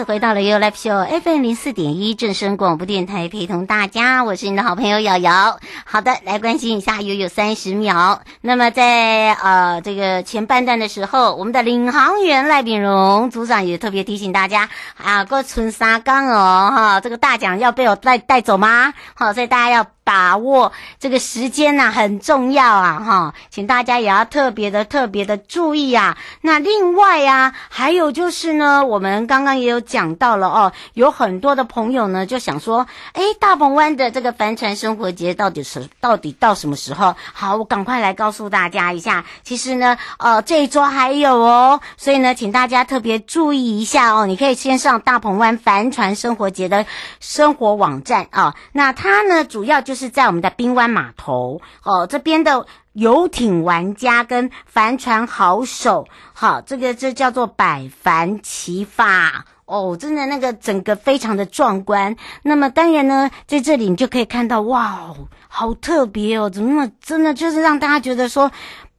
次回到了 You Live Show FM 零四点一正声广播电台，陪同大家，我是你的好朋友瑶瑶。好的，来关心一下，又有三十秒。那么在呃这个前半段的时候，我们的领航员赖炳荣组长也特别提醒大家啊，过春沙岗哦哈，这个大奖要被我带带走吗？好，所以大家要。把握这个时间呐、很重要啊，哈，请大家也要特别的、特别的注意啊。那另外啊，还有就是呢，我们刚刚也有讲到了哦，有很多的朋友呢就想说，哎，大鹏湾的这个帆船生活节到底是到底到什么时候？好，我赶快来告诉大家一下。其实呢，呃，这一周还有哦，所以呢，请大家特别注意一下哦。你可以先上大鹏湾帆船生活节的生活网站啊。那它呢，主要就是。是在我们的滨湾码头哦，这边的游艇玩家跟帆船好手，好，这个这叫做百帆齐发哦，真的那个整个非常的壮观。那么当然呢，在这里你就可以看到，哇，好特别哦，怎么那么真的就是让大家觉得说。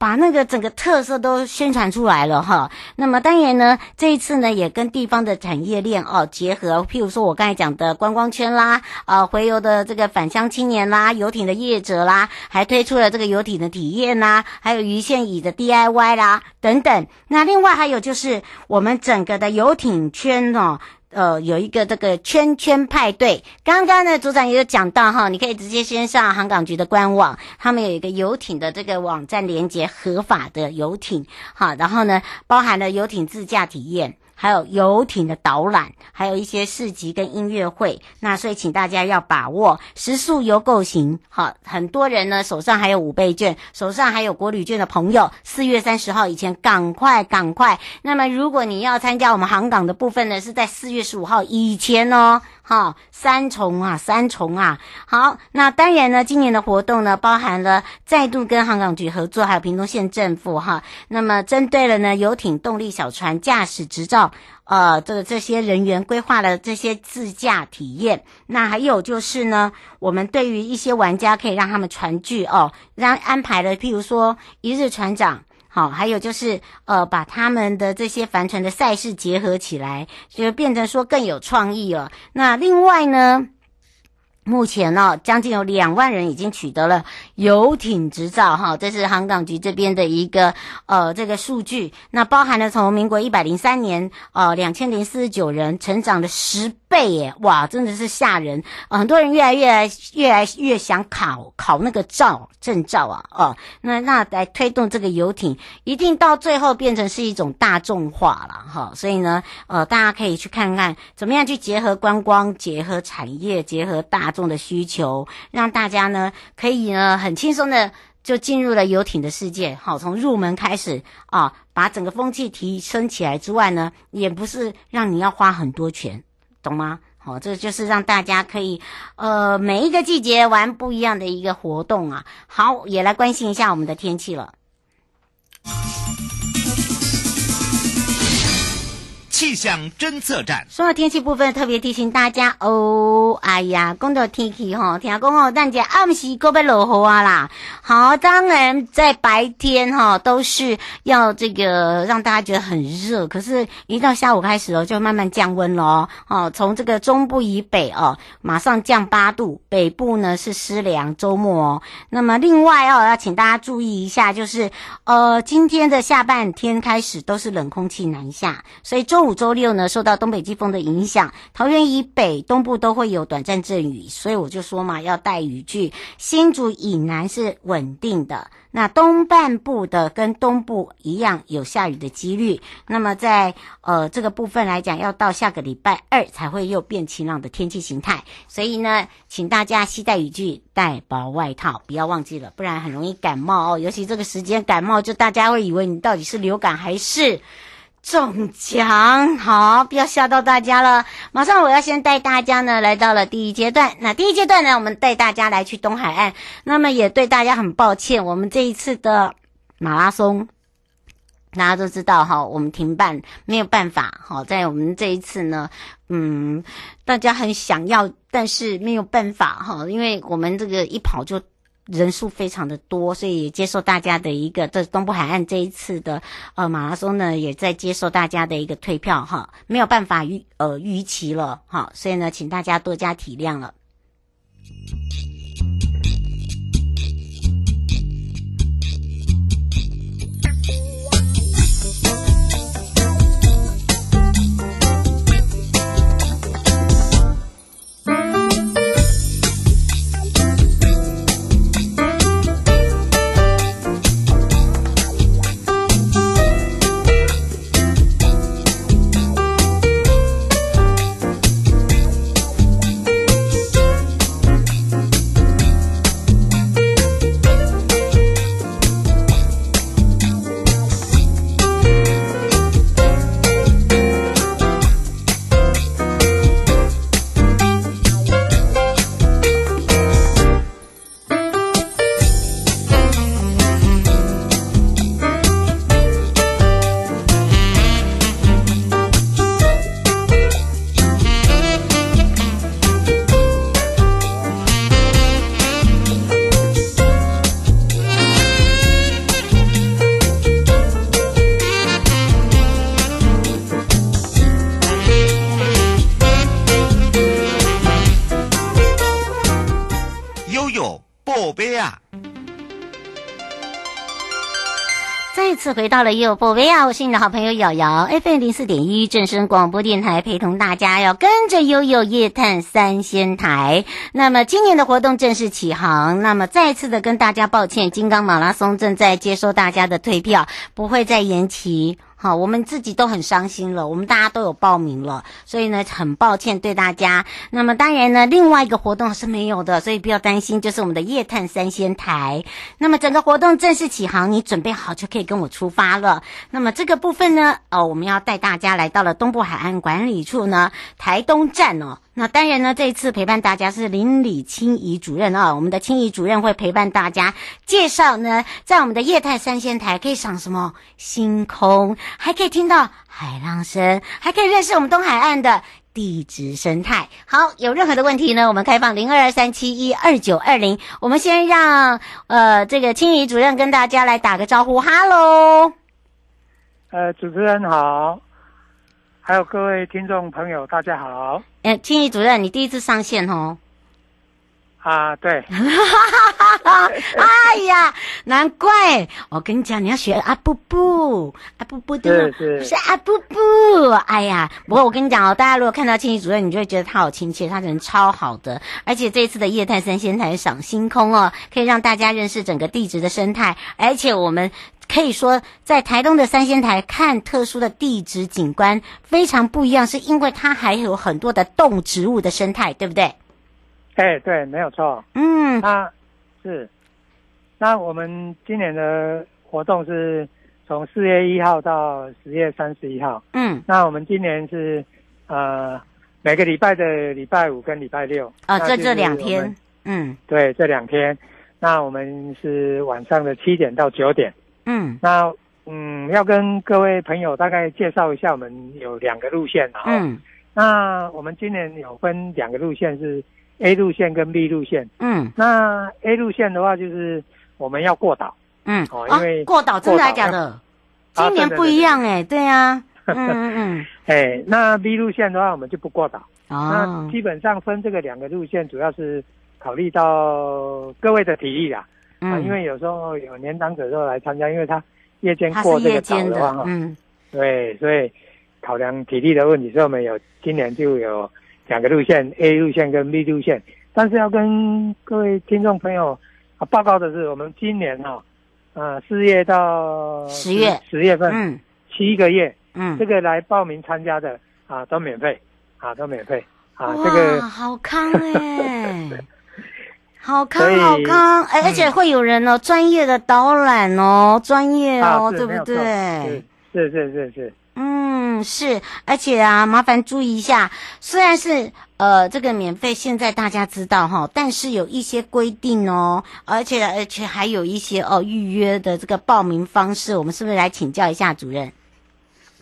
把那个整个特色都宣传出来了哈，那么当然呢，这一次呢也跟地方的产业链哦结合，譬如说我刚才讲的观光圈啦，呃，回游的这个返乡青年啦，游艇的业者啦，还推出了这个游艇的体验啦，还有鱼线椅的 DIY 啦等等。那另外还有就是我们整个的游艇圈哦。呃，有一个这个圈圈派对，刚刚呢组长也有讲到哈，你可以直接先上航港局的官网，他们有一个游艇的这个网站连接，合法的游艇，好，然后呢包含了游艇自驾体验。还有游艇的导览，还有一些市集跟音乐会，那所以请大家要把握食宿游购行。好，很多人呢手上还有五倍券，手上还有国旅券的朋友，四月三十号以前赶快赶快。那么如果你要参加我们航港的部分呢，是在四月十五号以前哦。好，三重啊，三重啊。好，那当然呢，今年的活动呢，包含了再度跟航港局合作，还有屏东县政府哈。那么针对了呢游艇动力小船驾驶执照。呃，这个这些人员规划了这些自驾体验，那还有就是呢，我们对于一些玩家可以让他们船聚哦，让安排了，譬如说一日船长，好，还有就是呃，把他们的这些帆船的赛事结合起来，就变成说更有创意了。那另外呢，目前呢，将近有两万人已经取得了游艇执照，哈，这是航港局这边的一个呃这个数据。那包含了从民国一百零三年，呃两千零四十九人，成长了十倍耶，哇，真的是吓人。很多人越来越来越来越想考考那个照证照啊，哦，那那来推动这个游艇，一定到最后变成是一种大众化了，哈。所以呢，呃，大家可以去看看怎么样去结合观光，结合产业，结合大。众的需求，让大家呢可以呢很轻松的就进入了游艇的世界。好，从入门开始啊，把整个风气提升起来之外呢，也不是让你要花很多钱，懂吗？好，这就是让大家可以呃每一个季节玩不一样的一个活动啊。好，也来关心一下我们的天气了。气象侦测站说到天气部分，特别提醒大家哦。哎呀，讲到天气哈，听讲哦，大家暗时可别落雨啊啦。好，当然在白天哈都是要这个让大家觉得很热，可是，一到下午开始哦，就慢慢降温咯哦。从这个中部以北哦，马上降八度，北部呢是湿凉，周末哦。那么另外哦，要请大家注意一下，就是呃，今天的下半天开始都是冷空气南下，所以中午。五、周六呢，受到东北季风的影响，桃园以北、东部都会有短暂阵雨，所以我就说嘛，要带雨具。新竹以南是稳定的。那东半部的跟东部一样有下雨的几率，那么在呃这个部分来讲，要到下个礼拜二才会又变晴朗的天气形态，所以呢，请大家携带雨具、带薄外套，不要忘记了，不然很容易感冒哦。尤其这个时间感冒，就大家会以为你到底是流感还是。中奖，好，不要吓到大家了。马上我要先带大家呢来到了第一阶段。那第一阶段呢，我们带大家来去东海岸。那么也对大家很抱歉，我们这一次的马拉松，大家都知道哈，我们停办没有办法。好，在我们这一次呢，嗯，大家很想要，但是没有办法哈，因为我们这个一跑就。人数非常的多，所以接受大家的一个，这东部海岸这一次的呃马拉松呢，也在接受大家的一个退票哈，没有办法预呃逾期了哈，所以呢，请大家多加体谅了。到了优播维亚，我是你的好朋友瑶瑶，FM 零四点一正声广播电台，陪同大家要跟着悠悠夜探三仙台。那么今年的活动正式起航，那么再次的跟大家抱歉，金刚马拉松正在接收大家的退票，不会再延期。好，我们自己都很伤心了，我们大家都有报名了，所以呢，很抱歉对大家。那么当然呢，另外一个活动是没有的，所以不要担心，就是我们的夜探三仙台。那么整个活动正式起航，你准备好就可以跟我出发了。那么这个部分呢，哦，我们要带大家来到了东部海岸管理处呢，台东站哦。那当然呢，这一次陪伴大家是林里清怡主任啊，我们的清怡主任会陪伴大家介绍呢，在我们的夜探三仙台可以赏什么星空，还可以听到海浪声，还可以认识我们东海岸的地质生态。好，有任何的问题呢，我们开放零二三七一二九二零。我们先让呃这个清怡主任跟大家来打个招呼，哈喽。呃，主持人好。还有各位听众朋友，大家好。哎，青怡主任，你第一次上线哦。啊，对。哎呀，难怪！我跟你讲，你要学阿布布，阿布布的是是阿布布。哎呀，不过我跟你讲哦，大家如果看到青怡主任，你就会觉得他好亲切，他人超好的。而且这一次的夜探三仙台赏星空哦，可以让大家认识整个地质的生态，而且我们。可以说，在台东的三仙台看特殊的地质景观非常不一样，是因为它还有很多的动植物的生态，对不对？哎，对，没有错。嗯，那是。那我们今年的活动是从四月一号到十月三十一号。嗯，那我们今年是呃每个礼拜的礼拜五跟礼拜六。啊、哦，这这两天。嗯，对，这两天。那我们是晚上的七点到九点。嗯，那嗯，要跟各位朋友大概介绍一下，我们有两个路线啊。嗯，那我们今年有分两个路线，是 A 路线跟 B 路线。嗯，那 A 路线的话，就是我们要过岛。嗯，哦，因为过岛真的还假的？今年不一样哎，对啊。嗯嗯嗯。哎，那 B 路线的话，我们就不过岛。哦。那基本上分这个两个路线，主要是考虑到各位的体力啦。嗯、啊，因为有时候有年长者都来参加，因为他夜间过这个岛的话，嗯，对，所以考考量体力的问题，所以我们有今年就有两个路线，A 路线跟 B 路线。但是要跟各位听众朋友啊报告的是，我们今年哈、哦，啊四月到十月十月份，嗯，七个月，嗯，这个来报名参加的啊都免费，啊都免费，啊这个好康哎，好康好康，哎，而且会有人哦，专业的导览哦，专业哦，啊、对不对？是是是是。嗯，是，而且啊，麻烦注意一下，虽然是呃这个免费，现在大家知道哈，但是有一些规定哦，而且而且还有一些哦预约的这个报名方式，我们是不是来请教一下主任？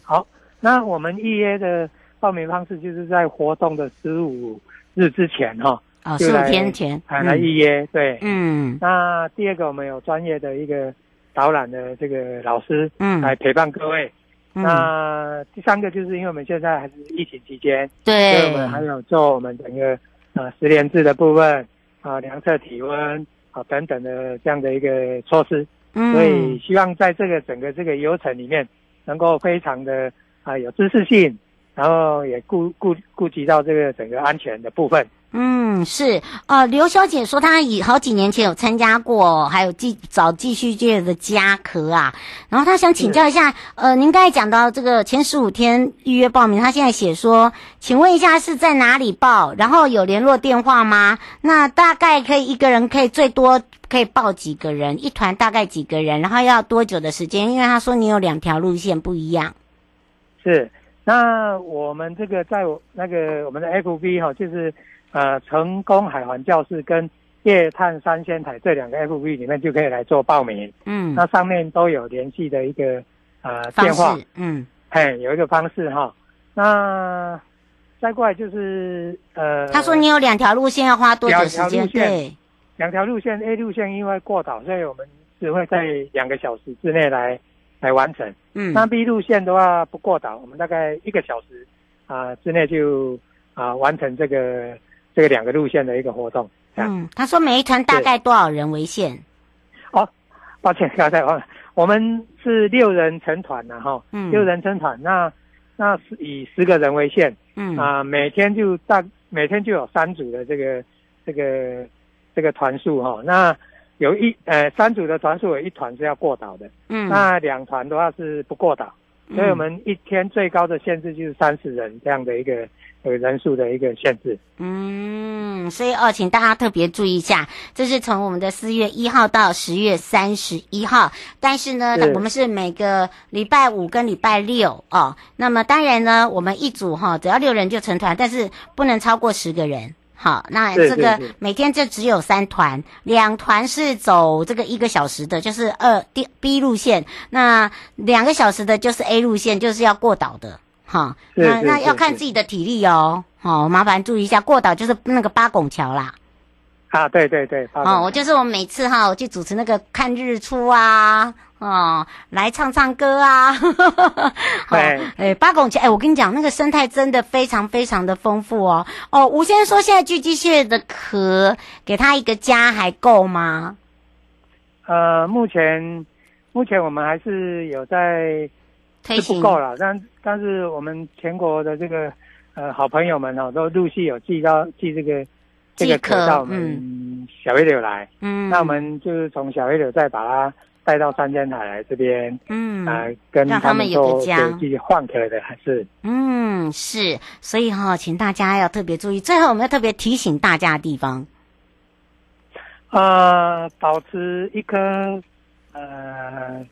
好，那我们预约的报名方式就是在活动的十五日之前哈，哦，十五天前来来预约，对，嗯，那第二个我们有专业的一个导览的这个老师，嗯，来陪伴各位。嗯、那第三个就是因为我们现在还是疫情期间，对，所以我们还有做我们整个呃十连制的部分啊，量测体温啊等等的这样的一个措施，嗯，所以希望在这个整个这个流程里面，能够非常的啊有知识性，然后也顾顾顾及到这个整个安全的部分。嗯，是，呃，刘小姐说她以好几年前有参加过，还有继找继续界的家科啊，然后她想请教一下，呃，您刚才讲到这个前十五天预约报名，她现在写说，请问一下是在哪里报？然后有联络电话吗？那大概可以一个人可以最多可以报几个人？一团大概几个人？然后要多久的时间？因为她说你有两条路线不一样。是，那我们这个在那个我们的 FB 哈，就是。呃，成功海环教室跟夜探三仙台这两个 FB 里面就可以来做报名。嗯，那上面都有联系的一个呃电话。嗯，嘿，有一个方式哈。那再过来就是呃，他说你有两条路线要花多久时间？对，两条路线，A 路线因为过岛，所以我们只会在两个小时之内来来完成。嗯，那 B 路线的话不过岛，我们大概一个小时啊、呃、之内就啊、呃、完成这个。这个两个路线的一个活动。嗯，他说每一团大概多少人为限？哦，抱歉，刚才忘了，我们是六人成团的哈。嗯，六人成团，那那是以十个人为限。嗯啊、呃，每天就大每天就有三组的这个这个这个团数哈。那有一呃三组的团数有一团是要过岛的。嗯，那两团的话是不过岛，所以我们一天最高的限制就是三十人这样的一个。呃人数的一个限制，嗯，所以哦，请大家特别注意一下，这是从我们的四月一号到十月三十一号，但是呢，是我们是每个礼拜五跟礼拜六哦。那么当然呢，我们一组哈、哦，只要六人就成团，但是不能超过十个人。好，那这个每天就只有三团，两团是走这个一个小时的，就是二 D B 路线，那两个小时的就是 A 路线，就是要过岛的。哈，那那要看自己的体力哦。好，麻烦注意一下，过岛就是那个八拱桥啦。啊，对对对。哦，我就是我每次哈，我去主持那个看日出啊，哦，来唱唱歌啊。对。哎，八拱桥，哎，我跟你讲，那个生态真的非常非常的丰富哦。哦，吴先生说，现在巨脊蟹的壳给他一个家还够吗？呃，目前目前我们还是有在。是不够了，但但是我们全国的这个呃好朋友们哦，都陆续有寄到寄这个这个壳到我们小黑柳来，嗯，那我们就是从小黑柳再把它带到三间台来这边，嗯，啊、呃，跟他们，有个家自己换壳的还是，嗯，是，所以哈、哦，请大家要特别注意。最后我们要特别提醒大家的地方，呃，保持一颗呃。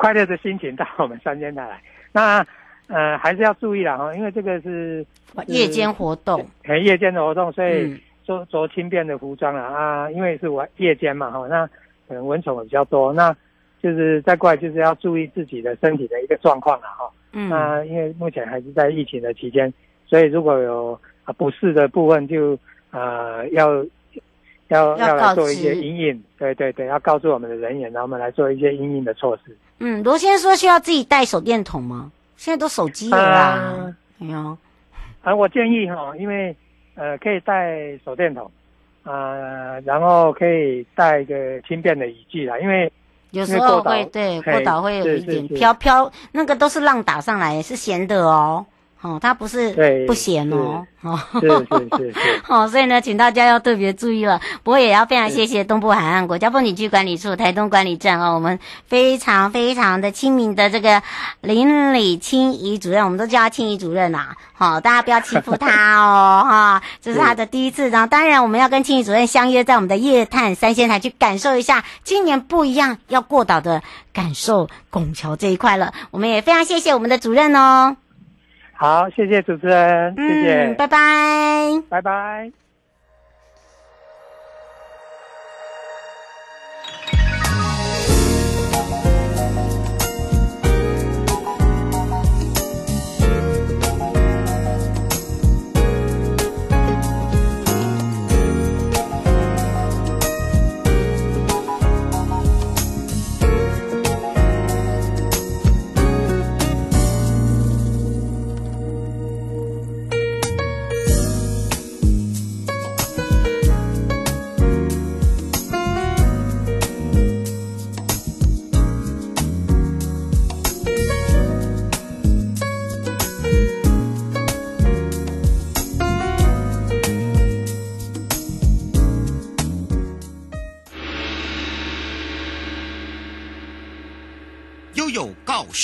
快乐的心情到我们三间台来，那呃还是要注意了哈，因为这个是夜间活动，很夜间的活动，所以着着轻便的服装啊啊，因为是晚夜间嘛哈，那可能蚊虫也比较多，那就是再过来就是要注意自己的身体的一个状况了哈。嗯，那因为目前还是在疫情的期间，所以如果有啊不适的部分就，就呃要。要要来做一些阴应，对对对，要告诉我们的人员，然后我们来做一些阴应的措施。嗯，罗先生说需要自己带手电筒吗？现在都手机了啦，没有。啊，我建议哈，因为呃可以带手电筒，啊、呃，然后可以带一个轻便的雨具啦，因为有时候会对过岛会有一点飘飘，那个都是浪打上来，是咸的哦。哦，它不是不咸哦，哦，是是是是，好，所以呢，请大家要特别注意了。不过也要非常谢谢东部海岸国家风景区管理处台东管理站哦，我们非常非常的亲民的这个林里清怡主任，我们都叫他清怡主任呐、啊。好，大家不要欺负他哦，哈，这是他的第一次。然后当然我们要跟清怡主任相约在我们的夜探三仙台去感受一下今年不一样要过岛的感受，拱桥这一块了。我们也非常谢谢我们的主任哦。好，谢谢主持人，谢谢，嗯，拜拜，拜拜。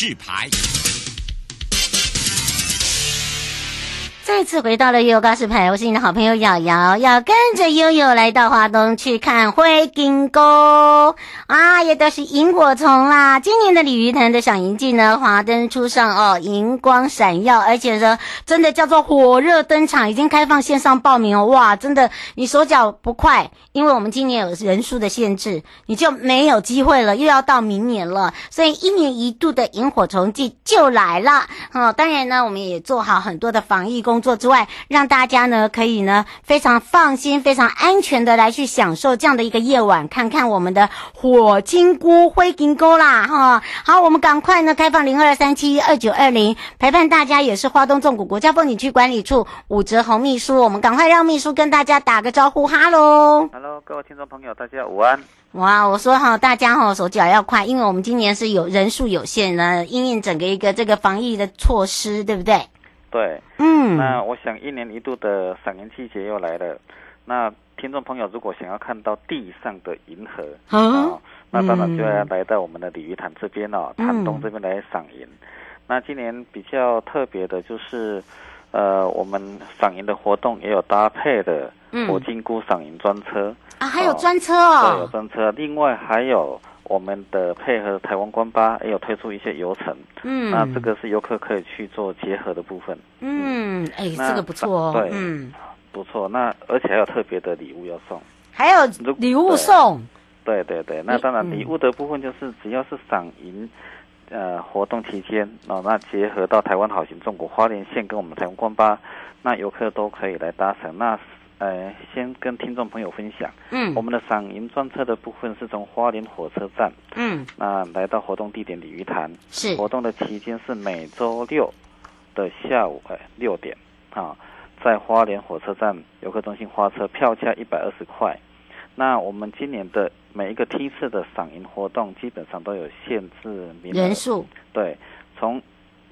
示牌。再次回到了悠悠告示牌，我是你的好朋友瑶瑶，要跟着悠悠来到华东去看灰金沟啊，也都是萤火虫啦。今年的鲤鱼潭的赏萤季呢，华灯初上哦，荧光闪耀，而且呢，真的叫做火热登场，已经开放线上报名哦。哇，真的，你手脚不快，因为我们今年有人数的限制，你就没有机会了，又要到明年了。所以一年一度的萤火虫季就来了。哦，当然呢，我们也做好很多的防疫。工作之外，让大家呢可以呢非常放心、非常安全的来去享受这样的一个夜晚，看看我们的火金菇灰金菇啦哈。好，我们赶快呢开放零二三七二九二零陪伴大家，也是花东纵谷国家风景区管理处武哲红秘书，我们赶快让秘书跟大家打个招呼，哈喽，哈喽，各位听众朋友，大家午安。哇，我说哈，大家哈手脚要快，因为我们今年是有人数有限呢，因应整个一个这个防疫的措施，对不对？对，嗯，那我想一年一度的赏银季节又来了。那听众朋友如果想要看到地上的银河，啊、哦，那当然就要来到我们的鲤鱼潭这边哦，潭东这边来赏银。嗯、那今年比较特别的就是，呃，我们赏银的活动也有搭配的火金菇赏银专车、嗯、啊，还有专车哦，对，有专车，另外还有。我们的配合台湾观巴也有推出一些游程，嗯，那这个是游客可以去做结合的部分，嗯，哎、嗯，这个不错哦，对，嗯，不错，那而且还有特别的礼物要送，还有礼物送，对对对，那当然礼物的部分就是只要是赏银，呃，活动期间哦，那结合到台湾好行中国花莲县跟我们台湾关巴，那游客都可以来搭乘，那。呃，先跟听众朋友分享，嗯，我们的赏银专车的部分是从花莲火车站，嗯，那来到活动地点鲤鱼潭，是活动的期间是每周六的下午呃六点，啊，在花莲火车站游客中心花车票价一百二十块。那我们今年的每一个梯次的赏银活动基本上都有限制名额。人数，对，从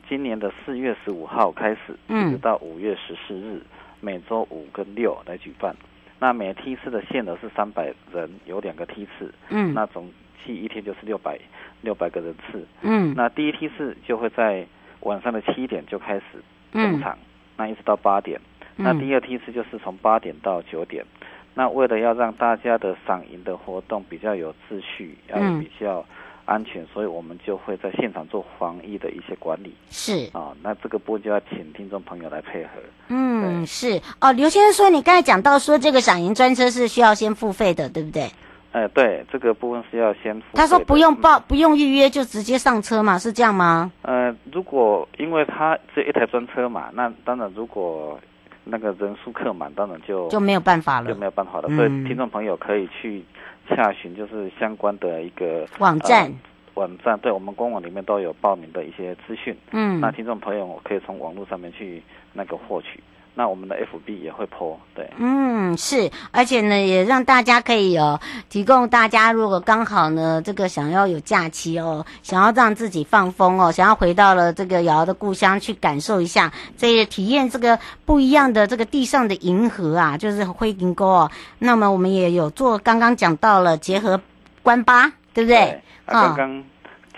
今年的四月十五号开始，嗯，一直到五月十四日。每周五跟六来举办，那每梯次的限额是三百人，有两个梯次，嗯，那总计一天就是六百六百个人次，嗯，那第一梯次就会在晚上的七点就开始登场，嗯、那一直到八点，嗯、那第二梯次就是从八点到九点，那为了要让大家的赏银的活动比较有秩序，要比较。安全，所以我们就会在现场做防疫的一些管理。是啊、哦，那这个部分就要请听众朋友来配合。嗯，是哦。刘先生说，你刚才讲到说这个赏银专车是需要先付费的，对不对？哎，对，这个部分是要先付。他说不用报，不用预约就直接上车嘛，是这样吗？呃，如果因为他这一台专车嘛，那当然如果那个人数客满，当然就就没有办法了，就没有办法了。嗯、所以听众朋友可以去。查询就是相关的一个网站，呃、网站对我们官网里面都有报名的一些资讯。嗯，那听众朋友可以从网络上面去那个获取。那我们的 FB 也会 po，对，嗯，是，而且呢，也让大家可以哦，提供大家如果刚好呢，这个想要有假期哦，想要让自己放风哦，想要回到了这个瑶瑶的故乡去感受一下，这也体验这个不一样的这个地上的银河啊，就是灰银沟哦。那么我们也有做，刚刚讲到了结合关巴，对不对？对啊，刚刚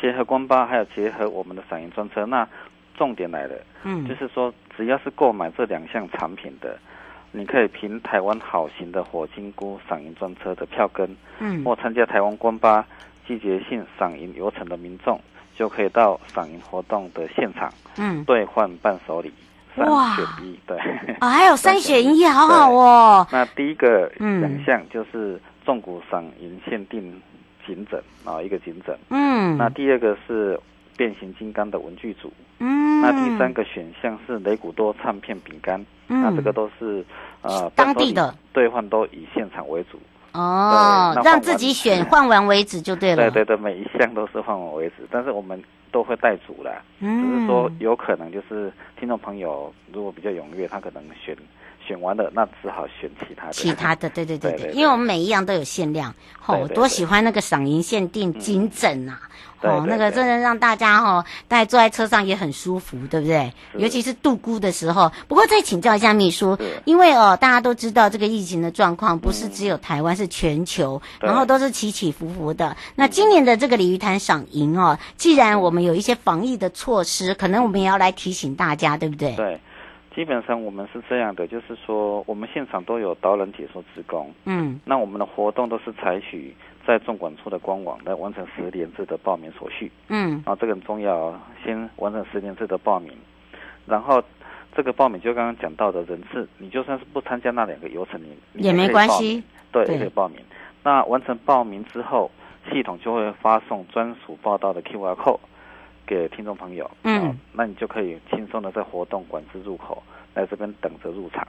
结合关巴，还有结合我们的赏银专车，那。重点来了，嗯，就是说，只要是购买这两项产品的，你可以凭台湾好行的火金菇赏银专车的票根，嗯，或参加台湾观巴季节性赏银游程的民众，就可以到赏银活动的现场，嗯，兑换伴手礼，三选一，对，啊，还有 三选一，好好哦。那第一个两项就是重谷赏银限定颈枕啊，一个颈枕，嗯，那第二个是。变形金刚的文具组，嗯，那第三个选项是雷古多唱片饼干，嗯，那这个都是呃当地的。兑换都以现场为主，哦，让自己选 换完为止就对了，对对对，每一项都是换完为止，但是我们都会带组啦，嗯，只是说有可能就是听众朋友如果比较踊跃，他可能选选完了，那只好选其他的，其他的，对对对对，对对 对，因为我们每一样都有限量，哦，我多喜欢那个赏银限定金枕啊。哦，那个真的让大家哈、哦，大家坐在车上也很舒服，对不对？尤其是度孤的时候。不过再请教一下秘书，因为哦，大家都知道这个疫情的状况不是只有台湾，嗯、是全球，然后都是起起伏伏的。那今年的这个鲤鱼潭赏银哦，既然我们有一些防疫的措施，可能我们也要来提醒大家，对不对？对，基本上我们是这样的，就是说我们现场都有导览解说职工，嗯，那我们的活动都是采取。在纵管处的官网来完成十连制的报名手续，嗯，啊，这个很重要，先完成十连制的报名，然后这个报名就刚刚讲到的人次，你就算是不参加那两个游程，你也没关系，对，也可以报名。那完成报名之后，系统就会发送专属报道的 QR code 给听众朋友，嗯，那你就可以轻松的在活动管制入口来这边等着入场，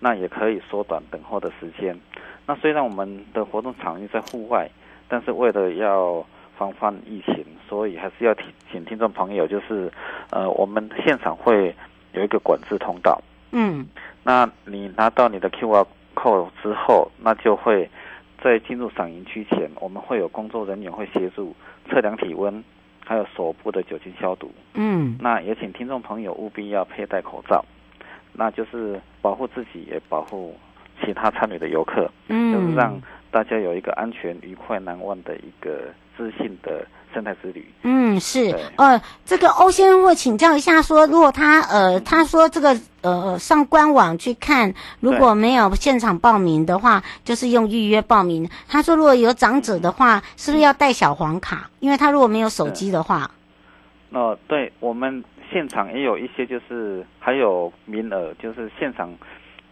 那也可以缩短等候的时间。那虽然我们的活动场域在户外，但是为了要防范疫情，所以还是要提醒听众朋友，就是，呃，我们现场会有一个管制通道。嗯，那你拿到你的 QR code 之后，那就会在进入赏银区前，我们会有工作人员会协助测量体温，还有手部的酒精消毒。嗯，那也请听众朋友务必要佩戴口罩，那就是保护自己，也保护。其他参与的游客，嗯，就是让大家有一个安全、愉快、难忘的一个自信的生态之旅。嗯，是，呃，这个欧先生会请教一下，说如果他呃，他说这个呃上官网去看，如果没有现场报名的话，就是用预约报名。他说如果有长者的话，是不是要带小黄卡？因为他如果没有手机的话，哦，对，我们现场也有一些，就是还有名额，就是现场。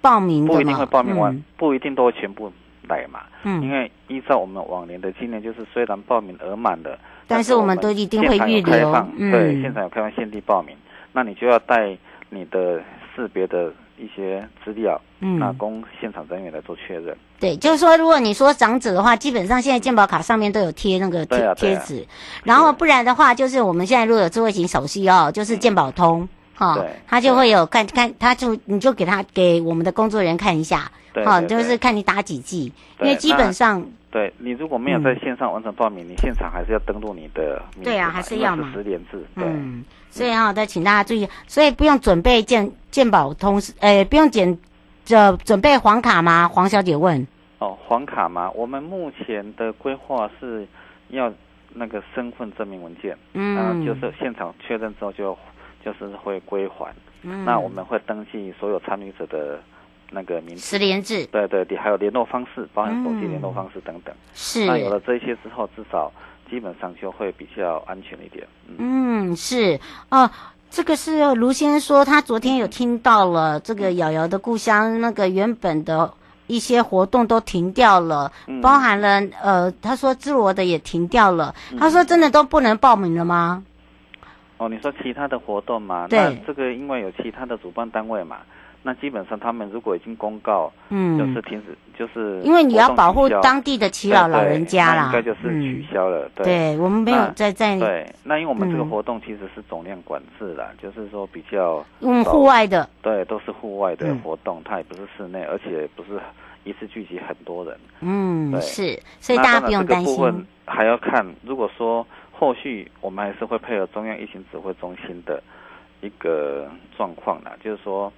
报名不一定会报名完，嗯、不一定都会全部来嘛。嗯，因为依照我们往年的经验，就是虽然报名额满了，但是我们都一定会预留。嗯、对，现场有开放限定报名，那你就要带你的识别的一些资料，嗯，那供现场人员来做确认。对，就是说，如果你说长者的话，基本上现在健保卡上面都有贴那个贴贴纸，然后不然的话，就是我们现在如果有智慧型手续哦，就是健保通。嗯好，对他就会有看看，他就你就给他给我们的工作人员看一下，好，就是看你打几剂，因为基本上，对你如果没有在线上完成报名，嗯、你现场还是要登录你的，对啊，还是要嘛，十连制，对，嗯，所以啊，再请大家注意，所以不用准备健健保通，呃，不用检，这准备黄卡吗？黄小姐问。哦，黄卡吗？我们目前的规划是要那个身份证明文件，嗯，然后就是现场确认之后就。就是会归还，嗯，那我们会登记所有参与者的那个名字，实联制，对对对，还有联络方式，包含手机联络方式等等。是，那有了这些之后，至少基本上就会比较安全一点。嗯，嗯是。哦，这个是卢先生说，他昨天有听到了这个瑶瑶的故乡那个原本的一些活动都停掉了，嗯，包含了呃，他说自罗的也停掉了，他说真的都不能报名了吗？哦，你说其他的活动嘛？那这个因为有其他的主办单位嘛，那基本上他们如果已经公告，嗯，就是停止，就是因为你要保护当地的耆老老人家啦，应该就是取消了。对，对我们没有在在对，那因为我们这个活动其实是总量管制啦，就是说比较嗯户外的，对，都是户外的活动，它也不是室内，而且不是一次聚集很多人。嗯，是，所以大家不用担心。还要看，如果说后续我们还是会配合中央疫情指挥中心的一个状况啦，就是说。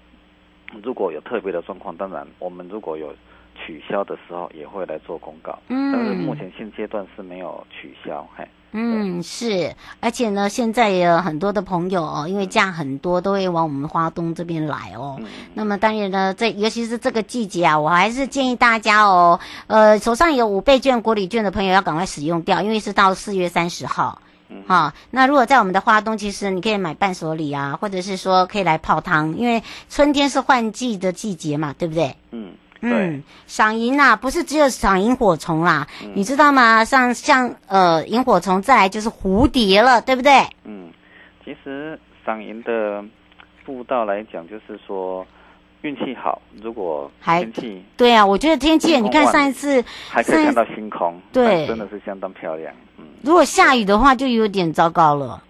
如果有特别的状况，当然我们如果有取消的时候，也会来做公告。嗯，但是目前现阶段是没有取消。嘿，嗯，是，而且呢，现在也有很多的朋友哦，因为假很多，都会往我们花东这边来哦。嗯，那么当然呢，这尤其是这个季节啊，我还是建议大家哦，呃，手上有五倍券、国礼券的朋友要赶快使用掉，因为是到四月三十号。好、哦，那如果在我们的花东，其实你可以买伴手礼啊，或者是说可以来泡汤，因为春天是换季的季节嘛，对不对？嗯，嗯，赏萤啊，不是只有赏萤火虫啦，嗯、你知道吗？像像呃萤火虫，再来就是蝴蝶了，对不对？嗯，其实赏萤的步道来讲，就是说。运气好，如果天气对啊，我觉得天气，你看上一次还可以看到星空，对，真的是相当漂亮。嗯，如果下雨的话，就有点糟糕了。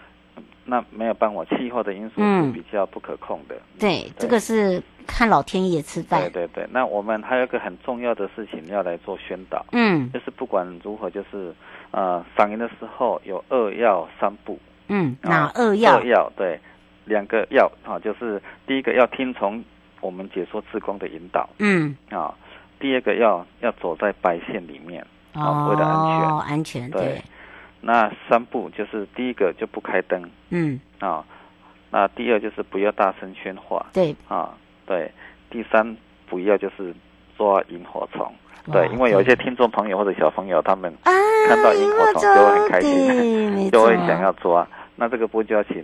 那没有办法，气候的因素是比较不可控的。对，这个是看老天爷吃饭。对对对，那我们还有一个很重要的事情要来做宣导，嗯，就是不管如何，就是呃，赏银的时候有二要三不。嗯，哪二要？二要对，两个要啊，就是第一个要听从。我们解说志工的引导，嗯啊，第二个要要走在白线里面，哦，为了安全，哦，安全对，对。那三不就是第一个就不开灯，嗯啊，那第二就是不要大声喧哗，对啊对，第三不要就是抓萤火虫，对，因为有一些听众朋友或者小朋友他们看到萤火虫就会很开心，就会想要抓。那这个不就要请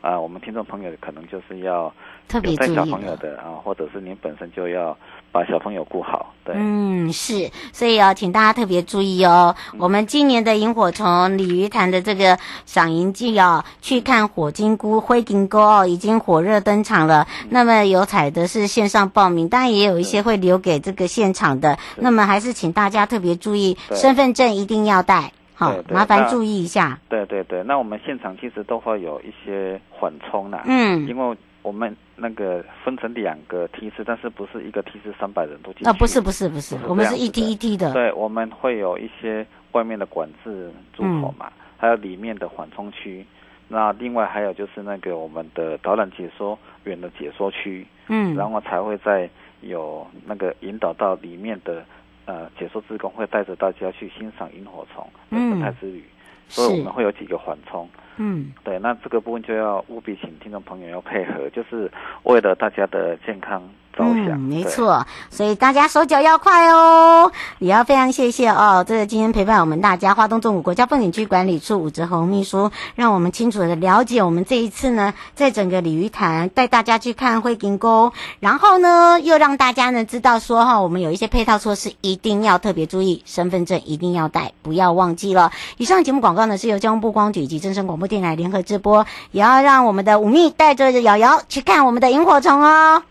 啊、呃，我们听众朋友可能就是要特别注意小朋友的啊，或者是您本身就要把小朋友顾好。对，嗯，是，所以要请大家特别注意哦。嗯、我们今年的萤火虫鲤鱼潭的这个赏萤季哦，去看火金菇、灰金菇哦，已经火热登场了。嗯、那么有采的是线上报名，当然也有一些会留给这个现场的。那么还是请大家特别注意，身份证一定要带。好，麻烦注意一下。对对对，那我们现场其实都会有一些缓冲啦。嗯，因为我们那个分成两个梯次，但是不是一个梯次三百人都进去。啊，不是不是不是，不是我们是一梯一梯的。对，我们会有一些外面的管制入口嘛，嗯、还有里面的缓冲区。那另外还有就是那个我们的导览解说员的解说区。嗯，然后才会再有那个引导到里面的。呃，解说志工会带着大家去欣赏萤火虫的生态之旅，嗯、所以我们会有几个缓冲。嗯，对，那这个部分就要务必请听众朋友要配合，就是为了大家的健康。嗯，没错，所以大家手脚要快哦，也要非常谢谢哦。这个今天陪伴我们大家，华东纵谷国家风景区管理处武泽红秘书，让我们清楚的了解我们这一次呢，在整个鲤鱼潭带大家去看灰金沟，然后呢，又让大家呢知道说哈，我们有一些配套措施一定要特别注意，身份证一定要带，不要忘记了。以上节目广告呢是由交通部光局以及正声广播电台联合直播，也要让我们的武秘带着瑶瑶去看我们的萤火虫哦。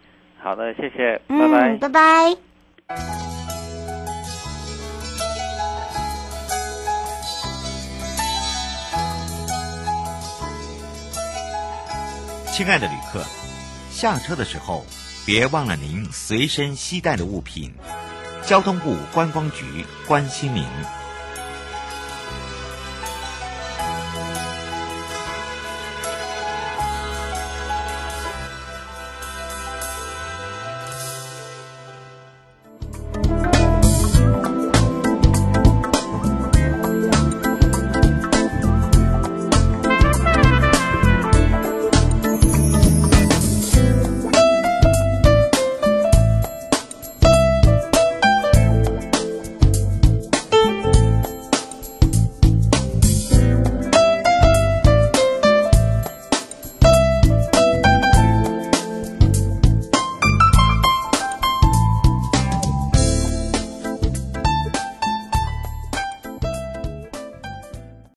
好的，谢谢，拜拜，嗯，拜拜。亲爱的旅客，下车的时候别忘了您随身携带的物品。交通部观光局关心您。